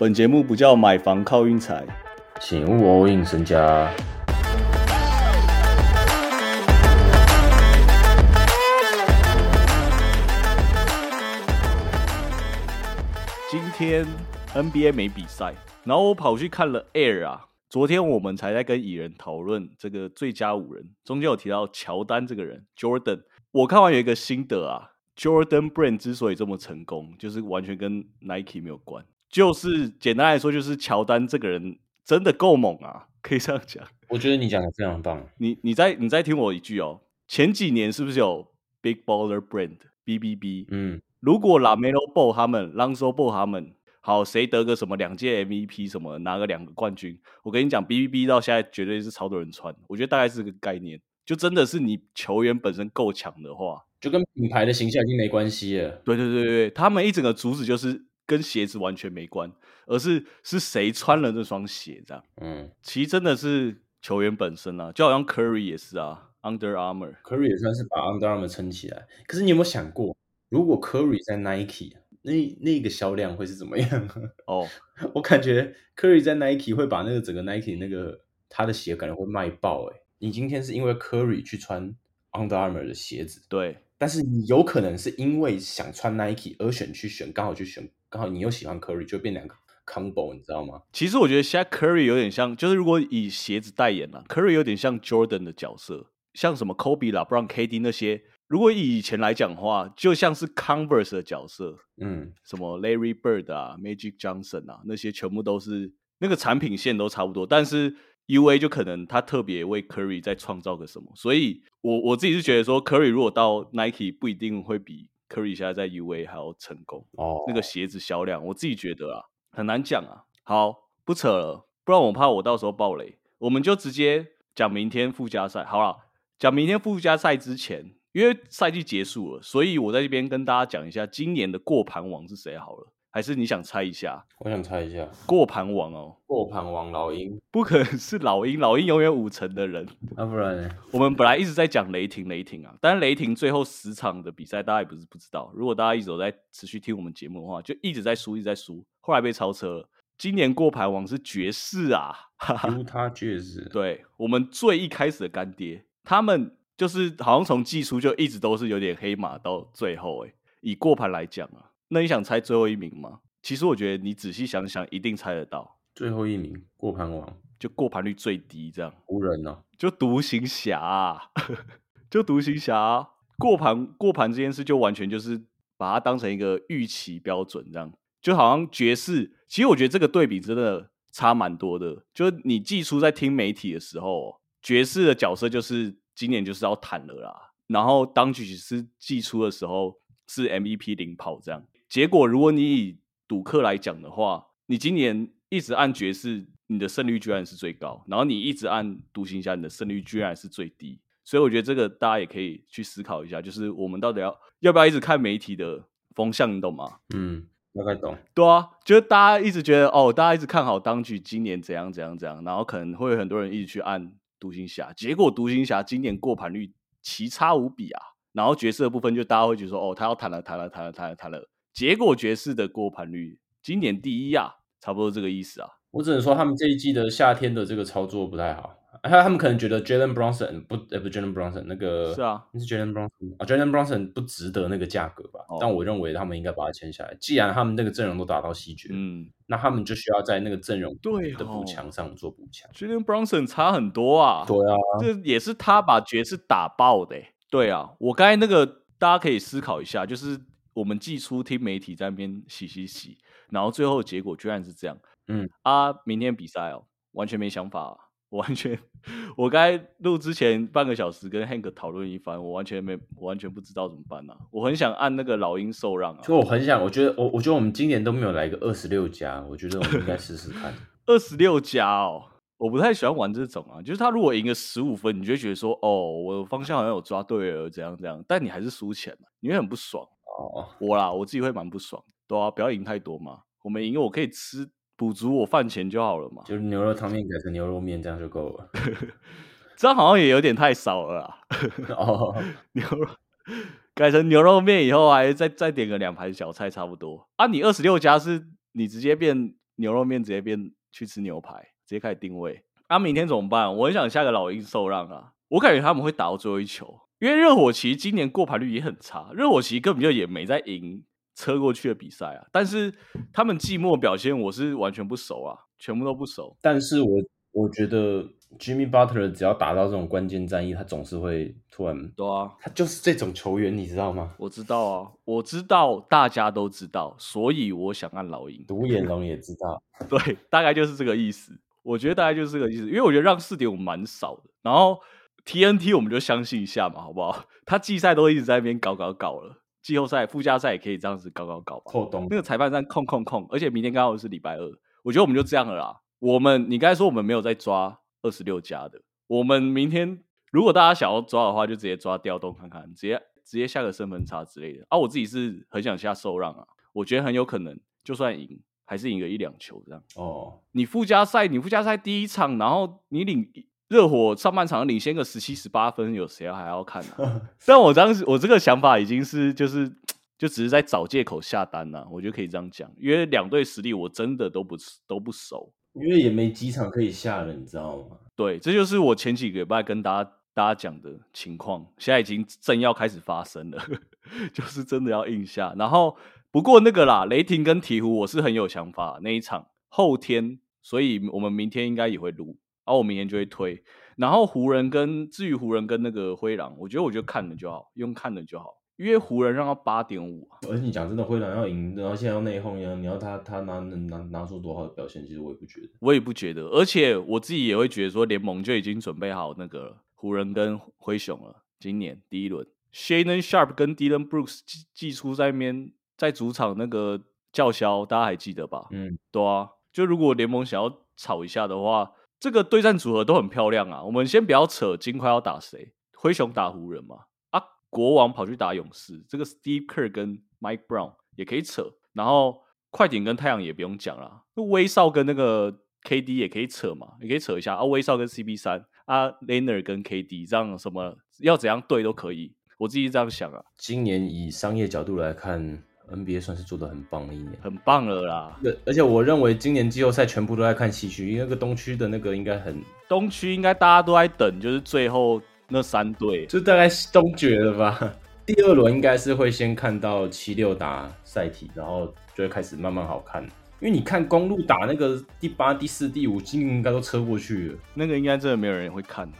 本节目不叫买房靠运财，请勿 all in 身家。今天 NBA 没比赛，然后我跑去看了 Air 啊。昨天我们才在跟蚁人讨论这个最佳五人，中间有提到乔丹这个人 Jordan。我看完有一个心得啊，Jordan Brand 之所以这么成功，就是完全跟 Nike 没有关，就是简单来说，就是乔丹这个人真的够猛啊，可以这样讲。我觉得你讲的非常棒。你你再你再听我一句哦，前几年是不是有 Big Baller Brand BBB？嗯，如果 Lamelo Ball 他们、Lonzo Ball 他们，好谁得个什么两届 MVP 什么，拿个两个冠军，我跟你讲，BBB 到现在绝对是超多人穿。我觉得大概是个概念，就真的是你球员本身够强的话，就跟品牌的形象已经没关系了。对对对对，他们一整个主旨就是跟鞋子完全没关，而是是谁穿了这双鞋这样。嗯其实真的是球员本身啊，就好像 Curry 也是啊，Under Armour。，Curry 也算是把 Under Armour 撑起来。可是你有没有想过，如果 Curry 在 Nike，那那个销量会是怎么样？哦，我感觉 Curry 在 Nike 会把那个整个 Nike 那个他的鞋可能会卖爆哎、你今天是因为 Curry 去穿 Under Armour 的鞋子，对，但是你有可能是因为想穿 Nike 而选去选，刚好去选，刚好你又喜欢 Curry，就变两个 combo，你知道吗？其实我觉得现在 Curry 有点像，就是如果以鞋子代言啦，Curry 有点像 Jordan 的角色，像什么 Kobe 啦、不 KD 那些，如果以以前来讲的话，就像是 Converse 的角色，嗯，什么 Larry Bird 啊、Magic Johnson 啊，那些全部都是那个产品线都差不多，但是 UA 就可能他特别为 Curry 在创造个什么，所以我我自己是觉得说，Curry 如果到 Nike 不一定会比 Curry 现在在 UA 还要成功。哦，那个鞋子销量，我自己觉得啊，很难讲啊。好，不扯了，不然我怕我到时候爆雷。我们就直接讲明天附加赛。好了，讲明天附加赛之前，因为赛季结束了，所以我在这边跟大家讲一下今年的过盘王是谁好了。还是你想猜一下我想猜一下，过盘王哦？过盘王老鹰，不可能是老鹰，老鹰永远五成的人。啊、不然呢？我们本来一直在讲雷霆，雷霆啊，但是雷霆最后十场的比赛，大家也不是不知道。如果大家一直有在持续听我们节目的话，就一直在输，一直在输，后来被超车了。今年过牌王是爵士啊，哈他爵士，对我们最一开始的干爹，他们就是好像从季初就一直都是有点黑马到最后、欸。以过盘来讲啊，那你想猜最后一名吗？其实我觉得你仔细想想，一定猜得到，最后一名过盘王，就过盘率最低这样。无人哦，就独行侠、啊，就独行侠啊、过盘过盘这件事，就完全就是把它当成一个预期标准，这样就好像爵士。其实我觉得这个对比真的差蛮多的。就是你季初在听媒体的时候，爵士的角色就是今年就是要谈了啦。然后当局是季初的时候是 MVP 领跑这样，结果如果你以赌客来讲的话，你今年一直按爵士，你的胜率居然是最高，然后你一直按独行侠，你的胜率居然是最低。所以我觉得这个大家也可以去思考一下，就是我们到底要要不要一直看媒体的风向，你懂吗？嗯，大概懂。对啊，就是大家一直觉得哦，大家一直看好当局今年怎样怎样怎样，然后可能会有很多人一直去按独行侠，结果独行侠今年过盘率奇差无比啊。然后角色的部分就大家会觉得说哦，他要谈了谈了谈了谈了谈了，结果爵士的过盘率今年第一啊，差不多这个意思啊。我只能说他们这一季的夏天的这个操作不太好，还有他们可能觉得 Jalen Brunson 不，呃，不 Jalen Brunson 那个是啊，那是 Jalen Brunson 啊，Jalen Brunson 不值得那个价格吧？哦但我认为他们应该把它签下来。既然他们那个阵容都打到西决，嗯，那他们就需要在那个阵容对的补哦强上做补强。Jalen Brunson 差很多啊。对啊，这也是他把爵士打爆的欸、对啊，我刚才那个大家可以思考一下，就是我们寄出听媒体在那边洗洗洗，然后最后结果居然是这样。嗯啊，明天比赛哦，完全没想法、啊，我完全，我刚才录之前半个小时跟 Hank 讨论一番，我完全没，我完全不知道怎么办啊。我很想按那个老鹰受让啊，就我很想，我觉得我我觉得我们今年都没有来一个二十六加，我觉得我们应该试试看。二十六加哦。我不太喜欢玩这种啊，就是他如果赢个十五分，你就觉得说，哦，我方向好像有抓对了，怎样怎样，但你还是输钱了，你会很不爽。哦，我啦，我自己会蛮不爽，对啊，不要赢太多嘛，我们赢我可以吃补足我饭钱就好了嘛，就是牛肉汤面改成牛肉面，这样就够了。这样好像也有点太少了啊。哦，牛肉改成牛肉面以后，还再再点个两盘小菜，差不多啊。你二十六加是你直接变牛肉面直接变去吃牛排，直接开始定位。啊，明天怎么办？我很想下个老鹰受让啊，我感觉他们会打到最后一球，因为热火其实今年过盘率也很差，热火其实根本就也没在赢车过去的比赛啊，但是他们季末表现我是完全不熟啊，全部都不熟。但是我我觉得 Jimmy Butler 只要打到这种关键战役，他总是会突然，对啊，他就是这种球员，你知道吗？我知道啊，我知道，大家都知道，所以我想按老鹰。独眼龙也知道，对，大概就是这个意思。我觉得大概就是这个意思，因为我觉得让四点五蛮少的。然后 TNT 我们就相信一下嘛，好不好？他季赛都一直在那边搞搞搞了，季后赛、附加赛也可以这样子搞搞搞吧。那个裁判站控控控，而且明天刚好是礼拜二，我觉得我们就这样了啦。我们你刚才说我们没有在抓二十六加的，我们明天如果大家想要抓的话，就直接抓调动看看，直接直接下个身份差之类的。啊，我自己是很想下受让啊，我觉得很有可能就算赢。还是赢个一两球这样哦。你附加赛，你附加赛第一场，然后你领热火上半场领先个十七十八分，有谁还要看呢？但我当时我这个想法已经是就是就只是在找借口下单了。我觉得可以这样讲，因为两队实力我真的都不都不熟，因为也没几场可以下了，你知道吗？对，这就是我前几个礼拜跟大家大家讲的情况，现在已经正要开始发生了，就是真的要硬下，然后。不过那个啦，雷霆跟鹈鹕，我是很有想法那一场后天，所以我们明天应该也会录，然后我明年就会推。然后湖人跟至于湖人跟那个灰狼，我觉得我就看了就好，用看了就好，因为湖人让到八点五。而且你讲真的，灰狼要赢，然后现在要内讧呀，你要他他拿能拿拿出多好的表现，其实我也不觉得，我也不觉得。而且我自己也会觉得说，联盟就已经准备好那个湖人跟灰熊了，今年第一轮，Shannon Sharp 跟 Dylan Brooks 寄寄出在面。在主场那个叫嚣，大家还记得吧？嗯，对啊。就如果联盟想要吵一下的话，这个对战组合都很漂亮啊。我们先不要扯金块要打谁，灰熊打湖人嘛。啊，国王跑去打勇士，这个 Steve Kerr 跟 Mike Brown 也可以扯。然后快艇跟太阳也不用讲了，那威少跟那个 KD 也可以扯嘛，也可以扯一下啊。威少跟 CB 三啊，Laner 跟 KD 这样什么要怎样对都可以。我自己这样想啊。今年以商业角度来看。NBA 算是做的很棒的一年，很棒了啦。对，而且我认为今年季后赛全部都在看西区，因为那个东区的那个应该很，东区应该大家都在等，就是最后那三队，就大概东决了吧。第二轮应该是会先看到七六打赛体，然后就会开始慢慢好看。因为你看公路打那个第八、第四、第五，今年应该都车过去了，那个应该真的没有人会看。